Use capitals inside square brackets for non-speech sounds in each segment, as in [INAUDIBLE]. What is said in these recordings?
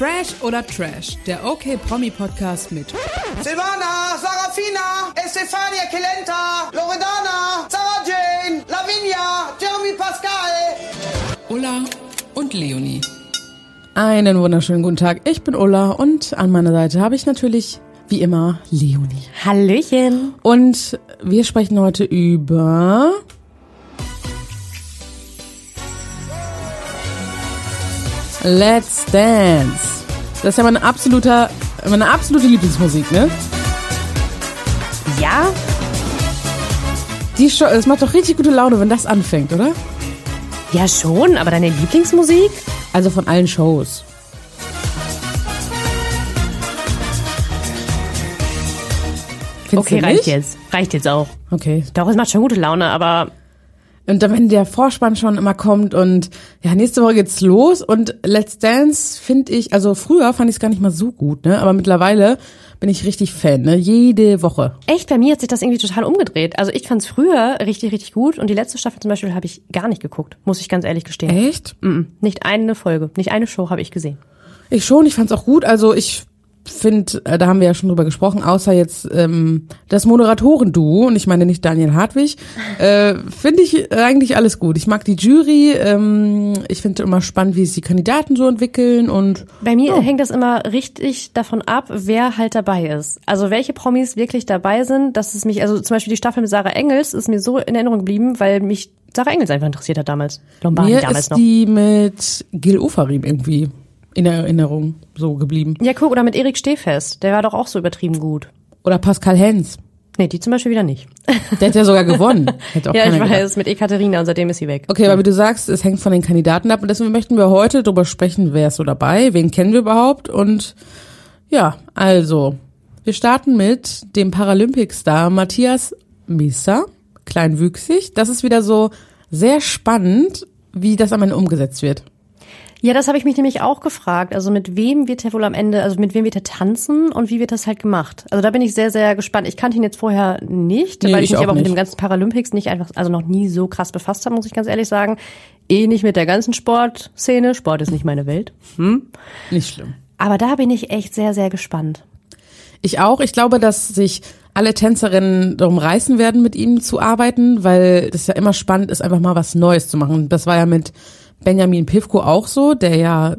Fresh oder Trash, der OK Promi Podcast mit Silvana, Sarafina, Estefania Kelenta, Loredana, Sarah Jane, Lavinia, Jeremy Pascal. Ulla und Leonie. Einen wunderschönen guten Tag. Ich bin Ulla und an meiner Seite habe ich natürlich wie immer Leonie. Hallöchen. Und wir sprechen heute über Let's Dance. Das ist ja meine absolute, meine absolute Lieblingsmusik, ne? Ja, Die Show, es macht doch richtig gute Laune, wenn das anfängt, oder? ja schon, aber deine Lieblingsmusik? Also von allen Shows. Findest Okay, reicht jetzt. Reicht jetzt auch. Okay. Doch, es macht schon gute Laune, aber Und dann, wenn der Vorspann schon immer kommt und ja, nächste Woche geht's los und Let's Dance finde ich, also früher fand ich es gar nicht mal so gut, ne? Aber mittlerweile bin ich richtig Fan, ne? Jede Woche. echt, bei mir hat sich das irgendwie total umgedreht. Also ich fand's früher richtig, richtig gut und die letzte Staffel zum Beispiel habe ich gar nicht geguckt, muss ich ganz ehrlich gestehen. Echt? Mm, Nicht eine Folge, nicht eine Show habe ich gesehen. Ich schon, ich fand's auch gut. Also ich finde, äh, da haben wir ja schon drüber gesprochen, außer jetzt ähm, das Moderatoren-Duo, und ich meine nicht Daniel Hartwig, äh, finde ich eigentlich alles gut. Ich mag die Jury, ähm, ich finde immer spannend, wie sich die Kandidaten so entwickeln und Bei mir hängt das immer richtig davon ab, wer halt dabei ist. Also welche Promis wirklich dabei sind, dass es mich, also zum Beispiel die Staffel mit Sarah Engels ist mir so in Erinnerung geblieben, weil mich Sarah Engels einfach interessiert hat damals. Lombardi mir damals ist noch. die mit Gil Ofarim irgendwie in der Erinnerung so geblieben. Ja, guck, oder mit Erik Stehfest. Der war doch auch so übertrieben gut. Oder Pascal Hens. Nee, die zum Beispiel wieder nicht. [LAUGHS] Der hat ja sogar gewonnen. Hätte auch ja, ich keiner gedacht. weiß, mit Ekaterina und seitdem ist sie weg. Okay, aber wie du sagst, es hängt von den Kandidaten ab und deswegen möchten wir heute darüber sprechen, wer ist so dabei, wen kennen wir überhaupt und ja, also, wir starten mit dem Paralympic-Star Matthias Misa, kleinwüchsig. Das ist wieder so sehr spannend, wie das am Ende umgesetzt wird. Ja, das habe ich mich nämlich auch gefragt. Also mit wem wird er wohl am Ende, also mit wem wird er tanzen und wie wird das halt gemacht? Also da bin ich sehr, sehr gespannt. Ich kannte ihn jetzt vorher nicht, Nee, weil ich ich mich aber auch mit dem ganzen Paralympics nicht einfach, also noch nie so krass befasst habe, muss ich ganz ehrlich sagen. Eh nicht mit der ganzen Sportszene. Sport ist nicht meine Welt. Nicht schlimm. Aber da bin ich echt sehr, sehr gespannt. Ich auch. Ich glaube, dass sich alle Tänzerinnen darum reißen werden, mit ihm zu arbeiten, weil das ja immer spannend ist, einfach mal was Neues zu machen. Das war ja mit Benjamin Pivko auch so, der ja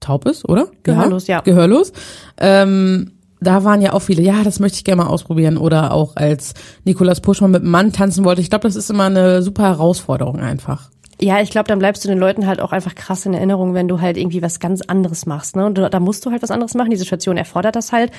taub ist, oder? Gehörlos, ja. Gehörlos. Ähm, da waren ja auch viele, ja, das möchte ich gerne mal ausprobieren. Oder auch als Nikolas Puschmann mit einem Mann tanzen wollte. Ich glaube, das ist immer eine super Herausforderung einfach. Ja, ich glaube, dann bleibst du den Leuten halt auch einfach krass in Erinnerung, wenn du halt irgendwie was ganz anderes machst. Ne? Und da musst du halt was anderes machen. Die Situation erfordert das halt.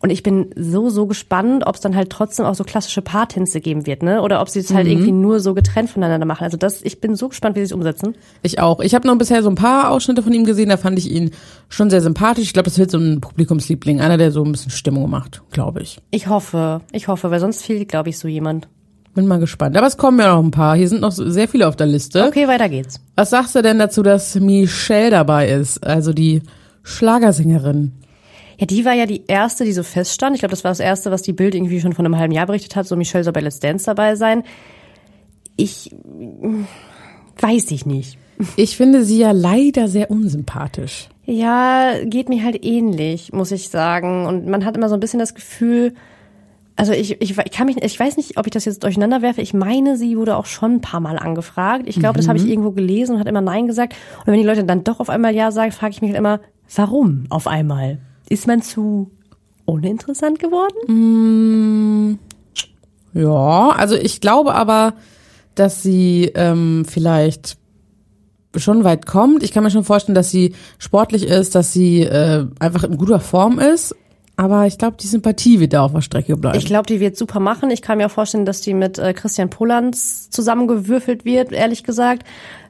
Und ich bin so, so gespannt, ob es dann halt trotzdem auch so klassische Paartänze geben wird, ne? Oder ob sie es halt irgendwie nur so getrennt voneinander machen. Also das, ich bin so gespannt, wie sie es umsetzen. Ich auch. Ich habe noch bisher so ein paar Ausschnitte von ihm gesehen, da fand ich ihn schon sehr sympathisch. Ich glaube, das wird so ein Publikumsliebling, einer, der so ein bisschen Stimmung macht, glaube ich. Ich hoffe, ich hoffe, weil sonst fehlt, glaube ich, so jemand. Bin mal gespannt. Aber es kommen ja noch ein paar. Hier sind noch sehr viele auf der Liste. Okay, weiter geht's. Was sagst du denn dazu, dass Michelle dabei ist? Also die Schlagersängerin. Ja, die war ja die erste, die so feststand. Ich glaube, das war das erste, was die Bild irgendwie schon von einem halben Jahr berichtet hat. So Michelle soll bei Let's Dance dabei sein. Ich mm, weiß ich nicht. Ich finde sie ja leider sehr unsympathisch. Ja, geht mir halt ähnlich, muss ich sagen. Und man hat immer so ein bisschen das Gefühl, also ich, ich, ich kann mich, ich weiß nicht, ob ich das jetzt durcheinander werfe. Ich meine, sie wurde auch schon ein paar Mal angefragt. Ich glaube, das habe ich irgendwo gelesen und hat immer Nein gesagt. Und wenn die Leute dann doch auf einmal Ja sagen, frage ich mich halt immer, warum auf einmal? Ist man zu uninteressant geworden? Ja, also ich glaube aber, dass sie ähm, vielleicht schon weit kommt. Ich kann mir schon vorstellen, dass sie sportlich ist, dass sie äh, einfach in guter Form ist. Aber ich glaube, die Sympathie wird da auf der Strecke bleiben. Ich glaube, die wird super machen. Ich kann mir auch vorstellen, dass die mit äh, Christian Pollanz zusammengewürfelt wird, ehrlich gesagt.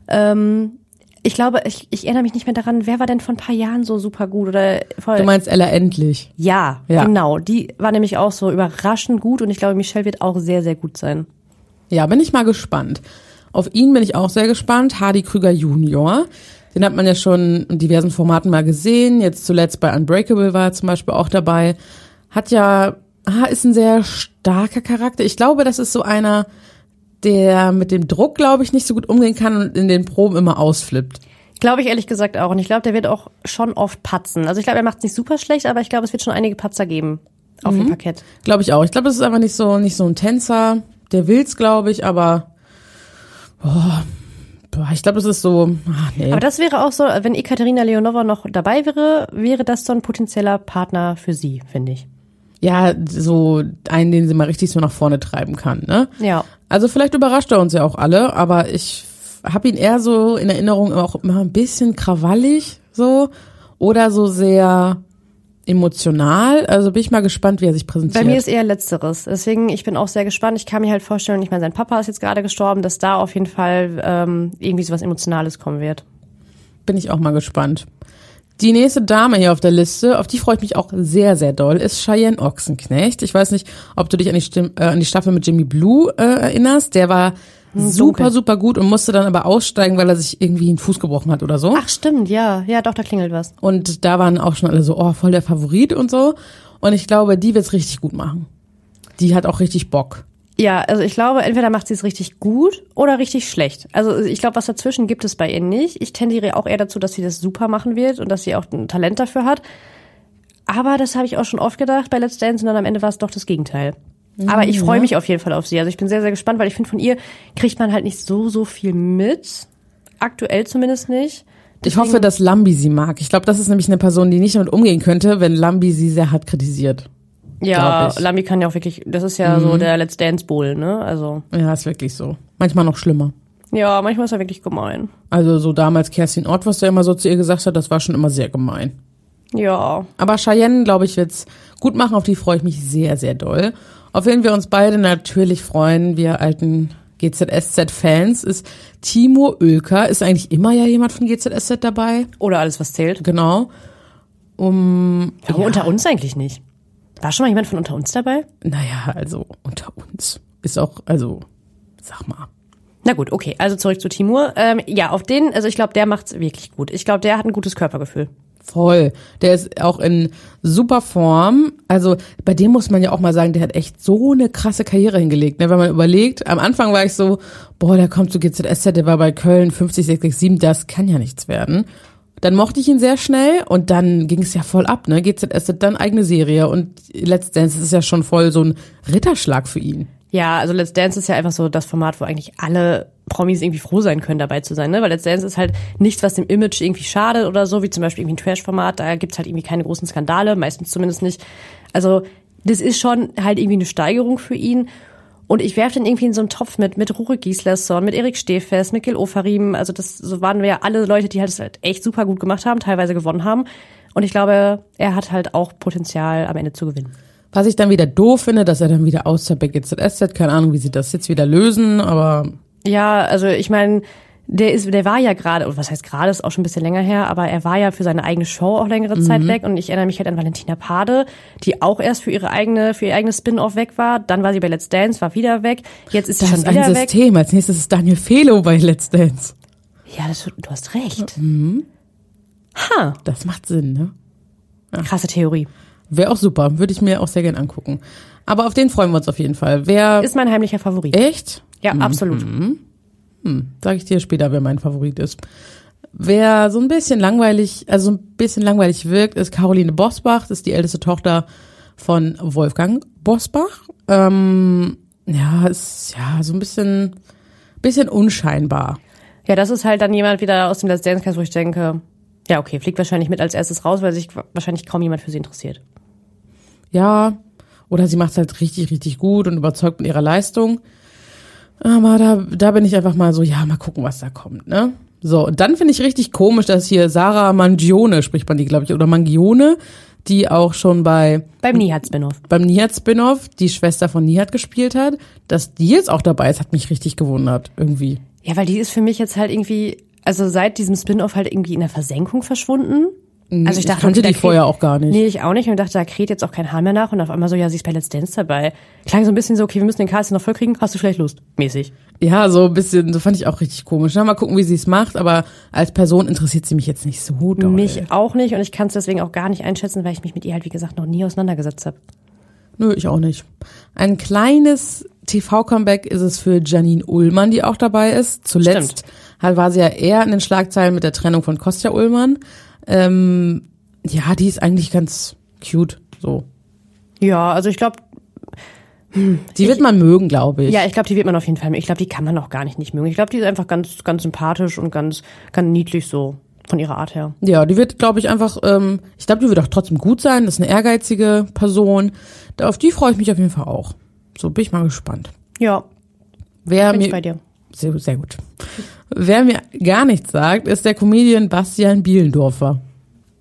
Ähm, ich glaube, ich, ich erinnere mich nicht mehr daran, wer war denn vor ein paar Jahren so super gut oder voll. du meinst Ella endlich. ja, Ja. genau. Die war nämlich auch so überraschend gut und ich glaube, Michelle wird auch sehr, sehr gut sein. Ja, bin ich mal gespannt. Auf ihn bin ich auch sehr gespannt. Hardy Krüger Junior. Den hat man ja schon in diversen Formaten mal gesehen. Jetzt zuletzt bei Unbreakable war er zum Beispiel auch dabei. Hat ja, ist ein sehr starker Charakter. Ich glaube, das ist so einer, der mit dem Druck, glaube ich, nicht so gut umgehen kann und in den Proben immer ausflippt. Glaube ich ehrlich gesagt auch. Und ich glaube, der wird auch schon oft patzen. Also ich glaube, er macht es nicht super schlecht, aber ich glaube, es wird schon einige Patzer geben auf dem Parkett. Glaube ich auch. Ich glaube, das ist einfach nicht so, nicht so ein Tänzer. Der will's, glaube ich, aber boah, ich glaube, das ist so, ach, nee. Aber das wäre auch so, wenn Ekaterina Leonova noch dabei wäre, wäre das so ein potenzieller Partner für sie, finde ich. Ja, so einen, den sie mal richtig so nach vorne treiben kann, ne? Ja. Also vielleicht überrascht er uns ja auch alle, aber ich habe ihn eher so in Erinnerung auch immer ein bisschen krawallig so oder so sehr emotional. Also bin ich mal gespannt, wie er sich präsentiert. Bei mir ist eher Letzteres. Deswegen, ich bin auch sehr gespannt. Ich kann mir halt vorstellen, ich meine, sein Papa ist jetzt gerade gestorben, dass da auf jeden Fall ähm, irgendwie so was Emotionales kommen wird. bin ich auch mal gespannt. Die nächste Dame hier auf der Liste, auf die freue ich mich auch sehr, sehr doll, ist Cheyenne Ochsenknecht. Ich weiß nicht, ob du dich an die, Stimm, äh, an die Staffel mit Jimmy Blue äh, erinnerst. Der war super, dunkel. super gut und musste dann aber aussteigen, weil er sich irgendwie einen Fuß gebrochen hat oder so. Ach, stimmt, ja. Ja, doch, da klingelt was. Und da waren auch schon alle so, oh, voll der Favorit und so. Und ich glaube, die wird's richtig gut machen. Die hat auch richtig Bock. Ja, also ich glaube, entweder macht sie es richtig gut oder richtig schlecht. Also ich glaube, was dazwischen gibt es bei ihr nicht. Ich tendiere auch eher dazu, dass sie das super machen wird und dass sie auch ein Talent dafür hat. Aber das habe ich auch schon oft gedacht bei Let's Dance und dann am Ende war es doch das Gegenteil. Aber ich freue mich auf jeden Fall auf sie. Also ich bin sehr, sehr gespannt, weil ich finde, von ihr kriegt man halt nicht so, so viel mit. Aktuell zumindest nicht. Ich hoffe, dass Lambi sie mag. Ich glaube, das ist nämlich eine Person, die nicht damit umgehen könnte, wenn Lambi sie sehr hart kritisiert. Ja. Lami kann ja auch wirklich, das ist ja so der Let's Dance Bowl, ne? Also, Ja, ist wirklich so. Manchmal noch schlimmer. ja, manchmal ist er wirklich gemein. Also so damals Kerstin Ort, was der immer so zu ihr gesagt hat, das war schon immer sehr gemein. Ja. Aber Cheyenne, glaube ich, wird's gut machen. Auf die freue ich mich sehr, sehr doll. Auf wen wir uns beide natürlich freuen, wir alten GZSZ-Fans, ist Timo Oelker. Ist eigentlich immer ja jemand von GZSZ dabei. Oder alles, was zählt. Genau. Um, Aber unter uns eigentlich nicht. War schon mal jemand von unter uns dabei? naja, also unter uns. Ist auch, also, sag mal. Na gut, okay. Also zurück zu Timur. Ähm, ja, auf den, also ich glaube, der macht's wirklich gut. Ich glaube, der hat ein gutes Körpergefühl. Voll. Der ist auch in super Form. Also bei dem muss man ja auch mal sagen, der hat echt so eine krasse Karriere hingelegt. Ne? Wenn man überlegt, am Anfang war ich so, boah, der kommt zu GZSZ, der war bei Köln 50, 60, 7, das kann ja nichts werden. Dann mochte ich ihn sehr schnell und dann ging es ja voll ab, ne? GZSZ dann eigene Serie und Let's Dance ist ja schon voll so ein Ritterschlag für ihn. Ja, also Let's Dance ist ja einfach so das Format, wo eigentlich alle Promis irgendwie froh sein können, dabei zu sein, ne? Weil Let's Dance ist halt nichts, was dem Image irgendwie schadet oder so, wie zum Beispiel irgendwie ein Trash-Format. Da gibt's halt irgendwie keine großen Skandale, meistens zumindest nicht. Also das ist schon halt irgendwie eine Steigerung für ihn. Und ich werfe den irgendwie in so einen Topf mit, mit Rurik Gislason, mit Erik Stehfest, mit Gil Ofarim. Also das so waren wir ja alle Leute, die halt halt echt super gut gemacht haben, teilweise gewonnen haben. Und ich glaube, er hat halt auch Potenzial, am Ende zu gewinnen. Was ich dann wieder doof finde, dass er dann wieder aus der GZSZ, keine Ahnung, wie sie das jetzt wieder lösen, aber Ja, also ich meine, der ist, der war ja gerade, oder was heißt gerade, ist auch schon ein bisschen länger her, aber er war ja für seine eigene Show auch längere Zeit weg und ich erinnere mich halt an Valentina Pade, die auch erst für ihre eigene, für ihr eigenes Spin-off weg war. Dann war sie bei Let's Dance, war wieder weg. Jetzt ist sie das schon ist ein wieder weg. System. Als nächstes ist Daniel Felo bei Let's Dance. Ja, das, du hast recht. Mhm. Ha, Das macht Sinn, ne? krasse Theorie. Wäre auch super, würde ich mir auch sehr gern angucken. Aber auf den freuen wir uns auf jeden Fall. Wer Ist mein heimlicher Favorit. echt? Ja, absolut. Sag ich dir später, wer mein Favorit ist. Wer so ein bisschen langweilig, also so ein bisschen langweilig wirkt, ist Caroline Bosbach. Das ist die älteste Tochter von Wolfgang Bosbach. Ähm, ja, ist ja so ein bisschen, bisschen unscheinbar. Ja, das ist halt dann jemand wieder aus dem Let's Dance Cast, wo ich denke, ja, okay, fliegt wahrscheinlich mit als erstes raus, weil sich wahrscheinlich kaum jemand für sie interessiert. Ja, oder sie macht es halt richtig, richtig gut und überzeugt mit ihrer Leistung. Aber da, da bin ich einfach mal so, ja, mal gucken, was da kommt, ne? So, und dann finde ich richtig komisch, dass hier Sarah Mangione, spricht man die, glaube ich, oder Mangione, die auch schon bei Beim Nihat-Spin-off. beim Nihat-Spin-Off die Schwester von Nihat gespielt hat, dass die jetzt auch dabei ist, hat mich richtig gewundert, irgendwie. Ja, weil die ist für mich jetzt halt irgendwie, also seit diesem Spin-off halt irgendwie in der Versenkung verschwunden. Also ich dachte, kannte okay, die vorher auch gar nicht. Nee, ich auch nicht und dachte, da kräht jetzt auch kein Haar mehr nach und auf einmal so, ja, sie ist bei Let's Dance dabei. Klang so ein bisschen so, okay, wir müssen den Cast noch voll kriegen, hast du vielleicht Lust? Mäßig. Ja, so ein bisschen, so fand ich auch richtig komisch. Na, mal gucken, wie sie es macht, aber als Person interessiert sie mich jetzt nicht so doll. Mich auch nicht und ich kann es deswegen auch gar nicht einschätzen, weil ich mich mit ihr halt, wie gesagt, noch nie auseinandergesetzt habe. Nö, ich auch nicht. Ein kleines TV-Comeback ist es für Janine Ullmann, die auch dabei ist. Zuletzt halt war sie ja eher in den Schlagzeilen mit der Trennung von Kostja Ullmann. Ähm, ja, die ist eigentlich ganz cute, so. Ja, also ich glaube, Die wird man mögen, glaube ich. ja, ich glaube, die wird man auf jeden Fall. Ich glaube, die kann man auch gar nicht nicht mögen. Ich glaube, die ist einfach ganz, ganz sympathisch und ganz, ganz niedlich so von ihrer Art her. Ja, die wird, glaube ich, einfach, ähm, ich glaube, die wird auch trotzdem gut sein. Das ist eine ehrgeizige Person. Auf die freue ich mich auf jeden Fall auch. So bin ich mal gespannt. Ja, Wer bin ich mir, bei dir. Sehr, sehr gut. Wer mir gar nichts sagt, ist der Comedian Bastian Bielendorfer.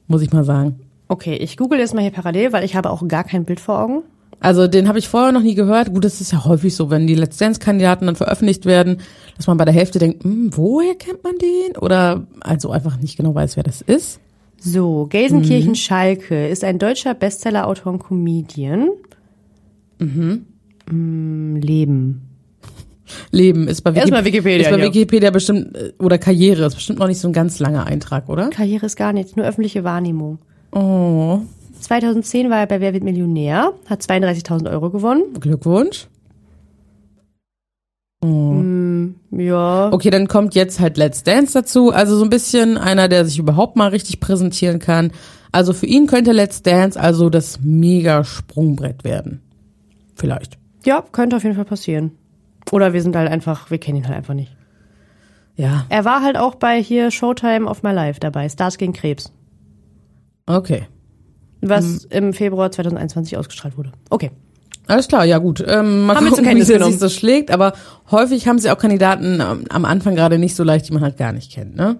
Muss ich mal sagen. Okay, ich google jetzt mal hier parallel, weil ich habe auch gar kein Bild vor Augen. Also den habe ich vorher noch nie gehört. Gut, das ist ja häufig so, wenn die Let's Dance-Kandidaten dann veröffentlicht werden, dass man bei der Hälfte denkt, hm, woher kennt man den? Oder also einfach nicht genau weiß, wer das ist. So, Gelsenkirchen Schalke ist ein deutscher Bestseller-Autor und Comedian. Mhm. Leben. Leben ist bei, Wiki- Erstmal Wikipedia ist bei. Wikipedia bestimmt, äh, oder Karriere ist bestimmt noch nicht so ein ganz langer Eintrag, oder? Karriere ist gar nichts, nur öffentliche Wahrnehmung. Oh, 2010 war er bei Wer wird Millionär, hat 32.000 Euro gewonnen. Glückwunsch. Ja, Okay, dann kommt jetzt halt Let's Dance dazu. Also so ein bisschen einer, der sich überhaupt mal richtig präsentieren kann. Also für ihn könnte Let's Dance also das mega Sprungbrett werden. Vielleicht. ja, könnte auf jeden Fall passieren. Oder wir sind halt einfach, wir kennen ihn halt einfach nicht. Ja, Er war halt auch bei hier Showtime of My Life dabei, Stars gegen Krebs, okay. was im Februar 2021 ausgestrahlt wurde. Okay. Alles klar, ja gut. Ähm, mal Haben gucken, wie sich so schlägt. Aber häufig haben sie auch Kandidaten am, am Anfang gerade nicht so leicht, die man halt gar nicht kennt. Ne?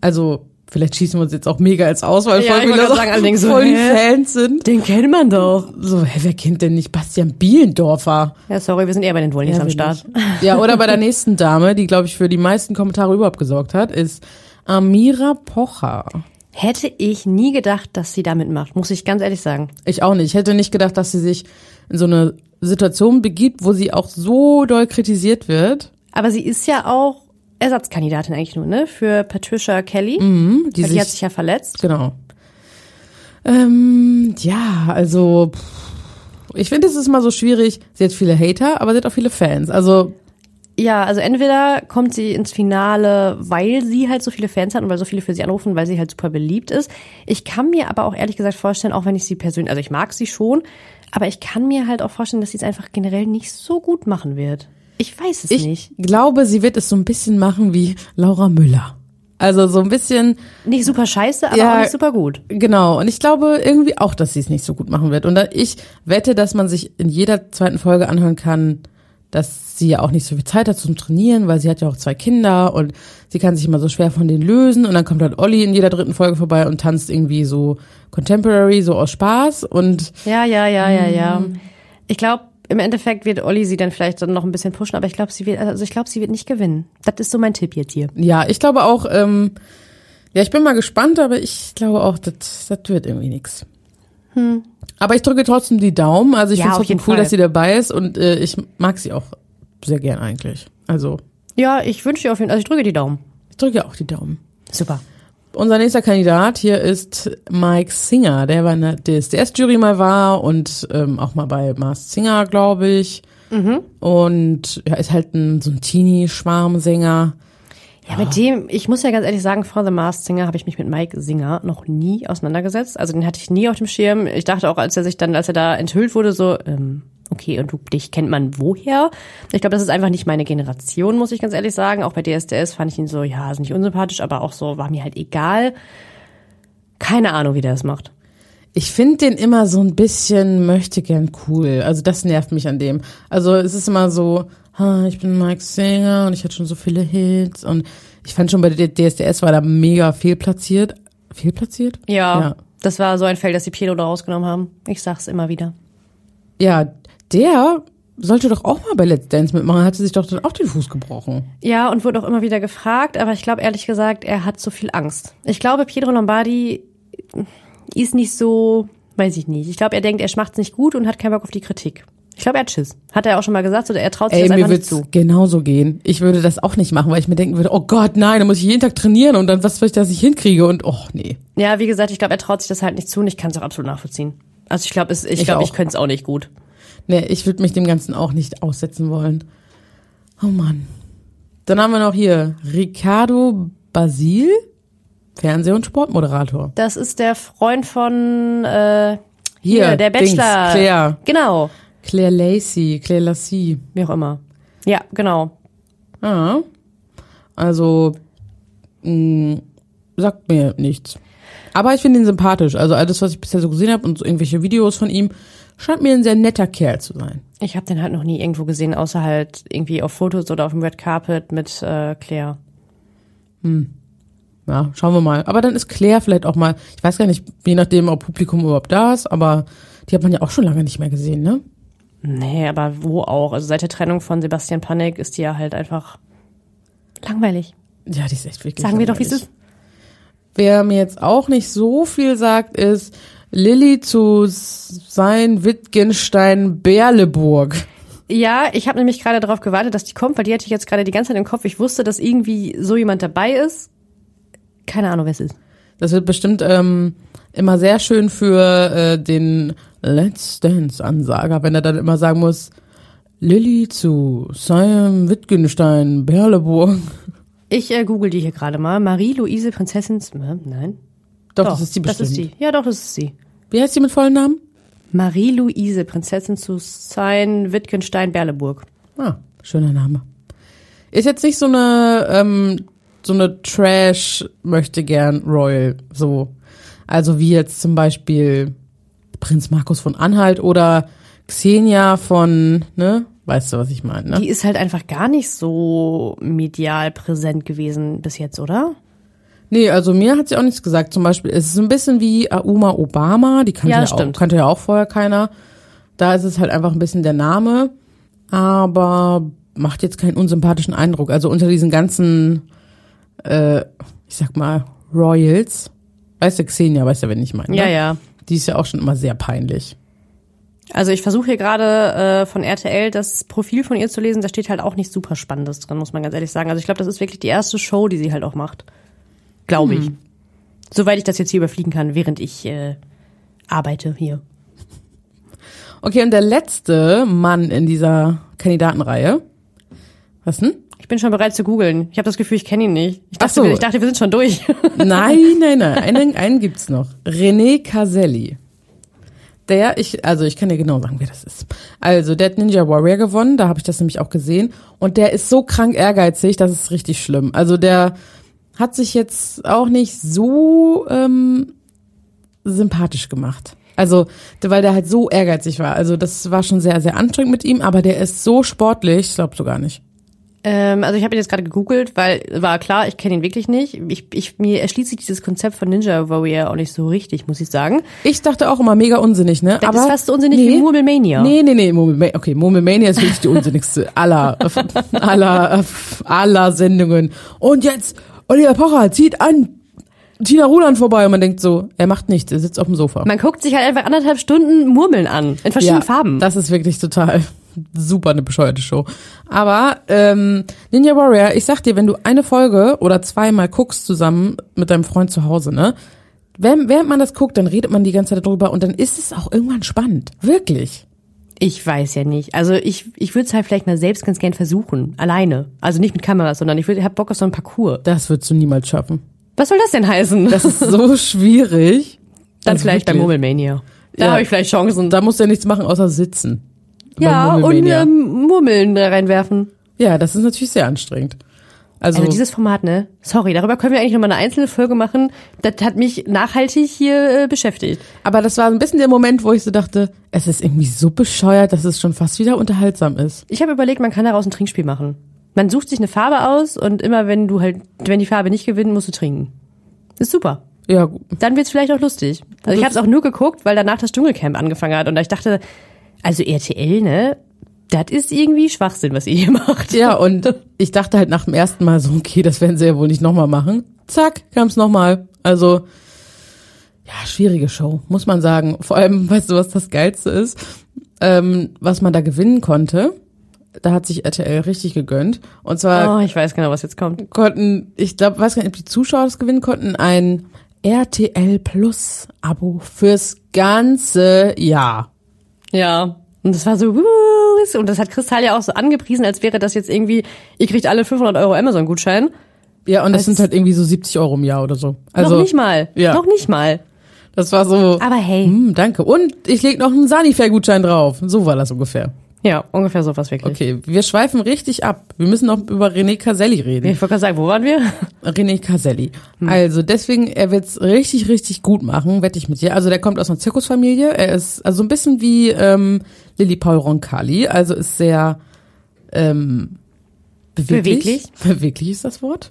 Also vielleicht schießen wir uns jetzt auch mega als aus, weil Ja, voll ich gerade sagen, alle denken so, voll die hä? Fans sind. Den kennt man doch. So, hä, wer kennt denn nicht Bastian Bielendorfer? Ja, sorry, wir sind eher bei den Wollnys am will Start. ich. Ja, oder bei der nächsten Dame, die, glaube ich, für die meisten Kommentare überhaupt gesorgt hat, ist Amira Pocher. Hätte ich nie gedacht, dass sie damit macht, muss ich ganz ehrlich sagen. Ich auch nicht. Ich hätte nicht gedacht, dass sie sich in so eine Situation begibt, wo sie auch so doll kritisiert wird. Aber sie ist ja auch Ersatzkandidatin eigentlich nur, ne? Für Patricia Kelly. Mhm, die die sich, hat sich ja verletzt. genau. Ähm, ja, also ich finde, es ist immer so schwierig. Sie hat viele Hater, aber sie hat auch viele Fans. Also Ja, also entweder kommt sie ins Finale, weil sie halt so viele Fans hat und weil so viele für sie anrufen, weil sie halt super beliebt ist. Ich kann mir aber auch ehrlich gesagt vorstellen, auch wenn ich sie persönlich, also ich mag sie schon, aber ich kann mir halt auch vorstellen, dass sie es einfach generell nicht so gut machen wird. Ich weiß es ich nicht. glaube, sie wird es so ein bisschen machen wie Laura Müller. Also so ein bisschen Nicht super scheiße, aber Ja. auch nicht super gut. Genau, und ich glaube irgendwie auch, dass sie es nicht so gut machen wird. Und ich wette, dass man sich in jeder zweiten Folge anhören kann, dass sie ja auch nicht so viel Zeit hat zum Trainieren, weil sie hat ja auch zwei Kinder und sie kann sich immer so schwer von denen lösen. Und dann kommt halt Olli in jeder dritten Folge vorbei und tanzt irgendwie so Contemporary, so aus Spaß. Und Ja, ja, ja, ja, ja. Ich glaube, im Endeffekt wird Olli sie dann vielleicht dann noch ein bisschen pushen, aber ich glaube, sie wird, also ich glaube, sie wird nicht gewinnen. Das ist so mein Tipp jetzt hier. ja, ich glaube auch, ähm, ja, ich bin mal gespannt, aber ich glaube auch, das, das wird irgendwie nix. Aber ich drücke trotzdem die Daumen. Also ich Hm. Ja, finde es trotzdem cool, Fall. dass sie dabei ist und äh, ich mag sie auch sehr gern eigentlich. Also Ja, ich wünsche dir auf jeden Fall, also ich drücke die Daumen. ich drücke auch die Daumen. Super. Unser nächster Kandidat hier ist Mike Singer, der bei einer DSDS-Jury mal war und ähm, auch mal bei Mars Singer, glaube ich. Und ja, ist halt ein, so ein Teenie-Schwarmsänger. Ja, mit dem, ich muss ja ganz ehrlich sagen, vor The Masked Singer habe ich mich mit Mike Singer noch nie auseinandergesetzt. Also den hatte ich nie auf dem Schirm. Ich dachte auch, als er sich dann, als er da enthüllt wurde, so, ähm, okay, und du, dich kennt man woher? Ich glaube, das ist einfach nicht meine Generation, muss ich ganz ehrlich sagen. Auch bei DSDS fand ich ihn so, ja, ist nicht unsympathisch, aber auch so, war mir halt egal. Keine Ahnung, wie der das macht. Ich finde den immer so ein bisschen möchte gern cool. Also das nervt mich an dem. Also es ist immer so, ha, ich bin Mike Singer und ich hatte schon so viele Hits und ich fand schon bei der DSDS war da mega fehlplatziert. Fehlplatziert? Ja, Ja. das war so ein Feld, dass die Piero da rausgenommen haben. Ich sag's immer wieder. Ja, der sollte doch auch mal bei Let's Dance mitmachen. Hatte sich doch dann auch den Fuß gebrochen. Ja, und wurde auch immer wieder gefragt, aber ich glaube ehrlich gesagt, er hat zu viel Angst. Ich glaube, Pietro Lombardi ist nicht so, weiß ich nicht. Ich glaube, er denkt, er macht's nicht gut und hat keinen Bock auf die Kritik. Ich glaube, er hat Schiss. Hat er auch schon mal gesagt, oder er traut sich Ey, das mir einfach nicht zu. genauso gehen. Ich würde das auch nicht machen, weil ich mir denken würde, oh Gott, nein, dann muss ich jeden Tag trainieren und dann was, was ich das nicht hinkriege und oh nee. Ja, wie gesagt, ich glaube, er traut sich das halt nicht zu und ich kann es auch absolut nachvollziehen. Also ich glaube, ich Ich glaube, ich könnte es auch nicht gut. Nee, ich würde mich dem Ganzen auch nicht aussetzen wollen. Oh Mann. Dann haben wir noch hier Ricardo Basil, Fernseh- und Sportmoderator. Das ist der Freund von äh, Hier, hier, der Dings, Bachelor. Claire. Genau. Claire Lacey, Claire Lassie. Wie auch immer. Ja, genau. Ja. Also, mh, sagt mir nichts. Aber ich finde ihn sympathisch. Also alles, was ich bisher so gesehen habe und so irgendwelche Videos von ihm, scheint mir ein sehr netter Kerl zu sein. Ich habe den halt noch nie irgendwo gesehen, außer halt irgendwie auf Fotos oder auf dem Red Carpet mit äh, Claire. Ja, schauen wir mal. Aber dann ist Claire vielleicht auch mal, ich weiß gar nicht, je nachdem, ob Publikum überhaupt da ist, aber die hat man ja auch schon lange nicht mehr gesehen, ne? Nee, aber wo auch? Also seit der Trennung von Sebastian Panek ist die ja halt einfach langweilig. Ja, die ist echt wirklich. Sagen wir doch, wie es langweilig. ist. Wer mir jetzt auch nicht so viel sagt, ist Lilly zu sein Wittgenstein Berleburg. Ja, ich habe nämlich gerade darauf gewartet, dass die kommt, weil die hatte ich jetzt gerade die ganze Zeit im Kopf. Ich wusste, dass irgendwie so jemand dabei ist. Keine Ahnung, wer es ist. Das wird bestimmt ähm, immer sehr schön für äh, den Let's Dance Ansager, wenn er dann immer sagen muss, Lilly zu Sam Wittgenstein Berleburg. Ich äh, google die hier gerade mal. Marie-Louise Prinzessin. Äh, nein. Doch, das ist die Das bestimmt. ist die. Ja, doch, das ist sie. Wie heißt die mit vollen Namen? Marie-Louise Prinzessin zu sein Wittgenstein Berleburg. Ah, schöner Name. Ist jetzt nicht so eine ähm, so eine Trash möchte gern Royal so. Also wie jetzt zum Beispiel Prinz Markus von Anhalt oder Xenia von, ne? Weißt du, was ich meine, ne? Die ist halt einfach gar nicht so medial präsent gewesen bis jetzt, oder? Nee, also mir hat sie auch nichts gesagt. Zum Beispiel, es ist ein bisschen wie Auma Obama, die kannte Ja, ja, auch, kannte ja auch vorher keiner. Da ist es halt einfach ein bisschen der Name, aber macht jetzt keinen unsympathischen Eindruck. Also unter diesen ganzen, äh, ich sag mal, Royals, weißt du, Xenia, weißt du, wen ich meine? Ja, ne? ja. Die ist ja auch schon immer sehr peinlich. Also ich versuche hier gerade äh, von RTL das Profil von ihr zu lesen. Da steht halt auch nichts super Spannendes drin, muss man ganz ehrlich sagen. Also ich glaube, das ist wirklich die erste Show, die sie halt auch macht. Glaube ich. Soweit ich das jetzt hier überfliegen kann, während ich äh, arbeite hier. Okay, und der letzte Mann in dieser Kandidatenreihe, was denn? Ich bin schon bereit zu googeln. Ich habe das Gefühl, ich kenne ihn nicht. Ich Ach dachte, so. wir, ich dachte, wir sind schon durch. [LAUGHS] Nein, nein, nein. Einen, einen gibt's noch. René Caselli. Der, ich, also ich kann dir genau sagen, wer das ist. Also, der hat Ninja Warrior gewonnen, da habe ich das nämlich auch gesehen. Und der ist so krank ehrgeizig, das ist richtig schlimm. Also der hat sich jetzt auch nicht so ähm, sympathisch gemacht. Also, weil der halt so ehrgeizig war. Also das war schon sehr, sehr anstrengend mit ihm, aber der ist so sportlich, ich glaubst du gar nicht. ähm, also ich habe ihn jetzt gerade gegoogelt, weil war klar, ich kenne ihn wirklich nicht. Ich, ich, mir erschließt sich dieses Konzept von Ninja Warrior auch nicht so richtig, muss ich sagen. Ich dachte auch immer mega unsinnig, ne? Das aber ist fast so unsinnig wie Murmelmania. Nee, nee, nee, Murmelmania, okay, Murmelmania ist wirklich die unsinnigste aller, [LAUGHS] aller, aller Sendungen. Und jetzt, Oliver Pocher zieht an Tina Ruland vorbei und man denkt so, er macht nichts, er sitzt auf dem Sofa. Man guckt sich halt einfach anderthalb Stunden Murmeln an. In verschiedenen Farben. Das ist wirklich total [LAUGHS] super eine bescheuerte Show. Aber ähm, Ninja Warrior, ich sag dir, wenn du eine Folge oder zweimal guckst zusammen mit deinem Freund zu Hause, ne? Während, während man das guckt, dann redet man die ganze Zeit drüber und dann ist es auch irgendwann spannend. Wirklich. Ich weiß ja nicht. Also ich, ich würde es halt vielleicht mal selbst ganz gern versuchen. Alleine. Also nicht mit Kameras, sondern ich würde hab Bock auf so einen Parcours. Das würdest du niemals schaffen. Was soll das denn heißen? Das ist so [LAUGHS] schwierig. Dann Also vielleicht bei wirklich. Murmelmania. Da Ja. habe ich vielleicht Chancen. Da musst du ja nichts machen, außer sitzen. ja, Bei und ähm, Murmeln da reinwerfen. ja, das ist natürlich sehr anstrengend. Also, Also dieses Format, ne? Sorry, darüber können wir eigentlich nochmal eine einzelne Folge machen. Das hat mich nachhaltig hier äh, beschäftigt. aber das war ein bisschen der Moment, wo ich so dachte, es ist irgendwie so bescheuert, dass es schon fast wieder unterhaltsam ist. Ich habe überlegt, man kann daraus ein Trinkspiel machen. Man sucht sich eine Farbe aus und immer wenn du halt, wenn die Farbe nicht gewinnt, musst du trinken. Ist super. Ja, gut. Dann wird's vielleicht auch lustig. Also ich habe es auch nur geguckt, weil danach das Dschungelcamp angefangen hat und ich dachte, also RTL, ne? Das ist irgendwie Schwachsinn, was ihr hier [LAUGHS] macht. ja, und ich dachte halt nach dem ersten Mal so, okay, das werden sie ja wohl nicht nochmal machen. Zack, kam's nochmal. Also, ja, schwierige Show, muss man sagen. Vor allem, [LAUGHS] weißt du, was das Geilste ist? Ähm, was man da gewinnen konnte, da hat sich RTL richtig gegönnt. Und zwar Oh, ich weiß genau, was jetzt kommt. konnten, ich glaube, weiß gar nicht, ob die Zuschauer das gewinnen konnten, ein RTL Plus Abo fürs ganze Jahr. Ja. Und das war so, und das hat Kristall ja auch so angepriesen, als wäre das jetzt irgendwie, ihr kriegt alle 500 Euro Amazon-Gutschein. Ja, und das sind halt irgendwie so 70 Euro im Jahr oder so. Also, noch nicht mal. ja. Noch nicht mal. Das war so. Aber hey. Hm, danke. Und ich leg noch einen Sanifair-Gutschein drauf. So war das ungefähr. Ja, ungefähr sowas wirklich. Okay, wir schweifen richtig ab. Wir müssen noch über René Caselli reden. Ich wollte gerade sagen, wo waren wir? [LAUGHS] René Caselli. Hm. Also deswegen, er wird's richtig, richtig gut machen, wette ich mit dir. Also der kommt aus einer Zirkusfamilie. Er ist also ein bisschen wie ähm, Lilly Paul Roncalli. Also ist sehr ähm, beweglich. Beweglich. [LAUGHS] Beweglich ist das Wort.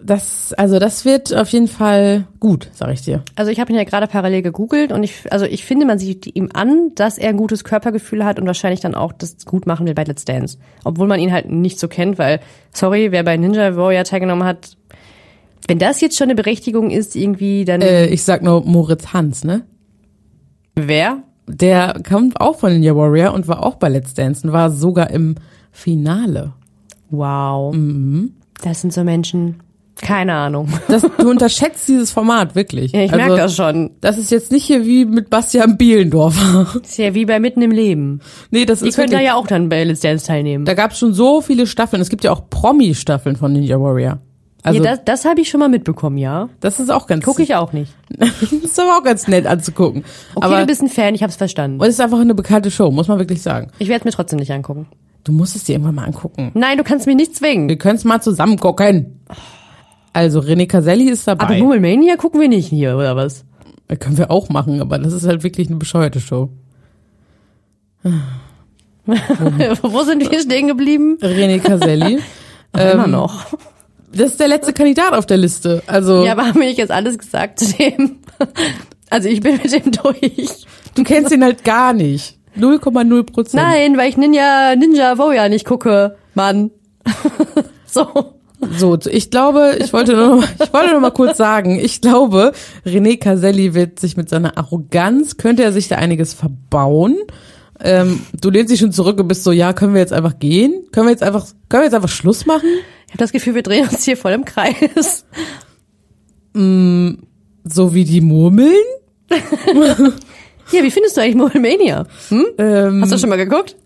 Das, also das wird auf jeden Fall gut, sag ich dir. Also ich habe ihn ja gerade parallel gegoogelt und ich, also ich finde, man sieht ihm an, dass er ein gutes Körpergefühl hat und wahrscheinlich dann auch das gut machen will bei Let's Dance. Obwohl man ihn halt nicht so kennt, weil, sorry, wer bei Ninja Warrior teilgenommen hat, wenn das jetzt schon eine Berechtigung ist, irgendwie, dann Äh, ich sag nur Moritz Hans, ne? wer? Der kommt auch von Ninja Warrior und war auch bei Let's Dance und war sogar im Finale. Wow. Das sind so Menschen, keine Ahnung. Das, du unterschätzt dieses Format wirklich. Ja, ich also, merke das schon. Das ist jetzt nicht hier wie mit Bastian Bielendorfer. Das ist ja wie bei Mitten im Leben. nee, das Die ist können da wirklich, ja auch dann bei Let's Dance teilnehmen. da gab es schon so viele Staffeln. Es gibt ja auch Promi-Staffeln von Ninja Warrior. Also ja, das das habe ich schon mal mitbekommen, ja. das ist auch ganz Gucke ich auch nicht. [LAUGHS] das ist aber auch ganz nett anzugucken. Okay, aber du bist ein Fan, ich hab's verstanden. es ist einfach eine bekannte Show, muss man wirklich sagen. Ich werde es mir trotzdem nicht angucken. Du musst es dir irgendwann mal angucken. Nein, du kannst mich nicht zwingen. Wir können es mal zusammen gucken. Also René Caselli ist dabei. Aber Mummelmania gucken wir nicht hier, oder was? Äh, Können wir auch machen, aber das ist halt wirklich eine bescheuerte Show. [LAUGHS] Wo sind wir stehen geblieben? René Caselli. [LAUGHS] Immer Ähm, noch. Das ist der letzte Kandidat auf der Liste. Also Ja, aber haben wir nicht jetzt alles gesagt zu dem? [LAUGHS] Also ich bin mit dem durch. du kennst ihn halt gar nicht. 0,0 Prozent. Nein, weil ich Ninja, Ninja Warrior nicht gucke, Mann. so. So, ich glaube, ich wollte nur noch mal, ich wollte nur mal kurz sagen, ich glaube, René Caselli wird sich mit seiner Arroganz, könnte er sich da einiges verbauen. Ähm, du lehnst dich schon zurück und bist so, ja, können wir jetzt einfach gehen? Können wir jetzt einfach, können wir jetzt einfach Schluss machen? Ich habe das Gefühl, wir drehen uns hier voll im Kreis. So wie die Murmeln? [LAUGHS] Ja, wie findest du eigentlich Mummelmania? Hm? Ähm, Hast du schon mal geguckt?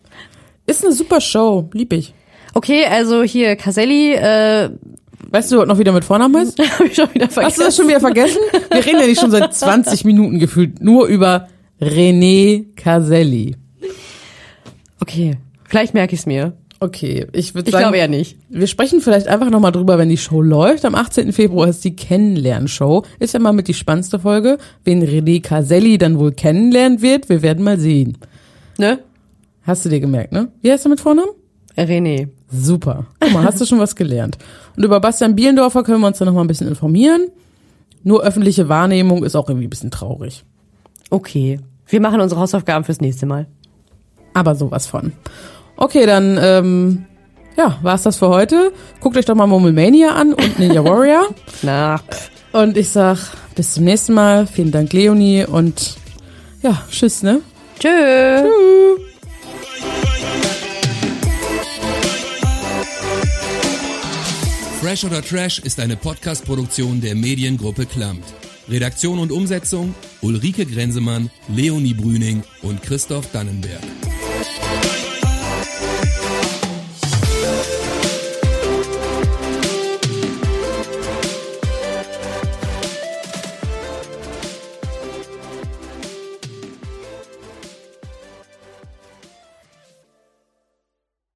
ist eine super Show, lieb ich. Okay, also hier Caselli, äh, Weißt du, noch wieder mit Vornamen heißt? [LAUGHS] habe ich schon wieder vergessen. Hast du das schon wieder vergessen? Wir reden ja nicht schon seit [LAUGHS] 20 Minuten gefühlt nur über René Caselli. Okay, vielleicht merke ich's mir. Okay, ich würde Ich sagen, glaube ja nicht. wir sprechen vielleicht einfach nochmal drüber, wenn die Show läuft. Am 18. Februar ist die Kennenlernshow. Ist ja mal mit die spannendste Folge. Wen René Caselli dann wohl kennenlernen wird, wir werden mal sehen. Ne? Hast du dir gemerkt, ne? Wie heißt er mit Vornamen? René. Super. Guck mal, hast du schon was gelernt. Und über Bastian Bielendorfer können wir uns dann nochmal ein bisschen informieren. Nur öffentliche Wahrnehmung ist auch irgendwie ein bisschen traurig. Okay. Wir machen unsere Hausaufgaben fürs nächste Mal. Aber sowas von. Okay, dann, ähm, ja, war's das für heute. Guckt euch doch mal Mummelmania an und Ninja Warrior. [LAUGHS] Na. Und ich sag bis zum nächsten Mal. Vielen Dank, Leonie. Und ja, tschüss, ne? Tschö. Fresh oder Trash ist eine Podcast-Produktion der Mediengruppe Klammt. Redaktion und Umsetzung Ulrike Grenzemann, Leonie Brüning und Christoph Dannenberg.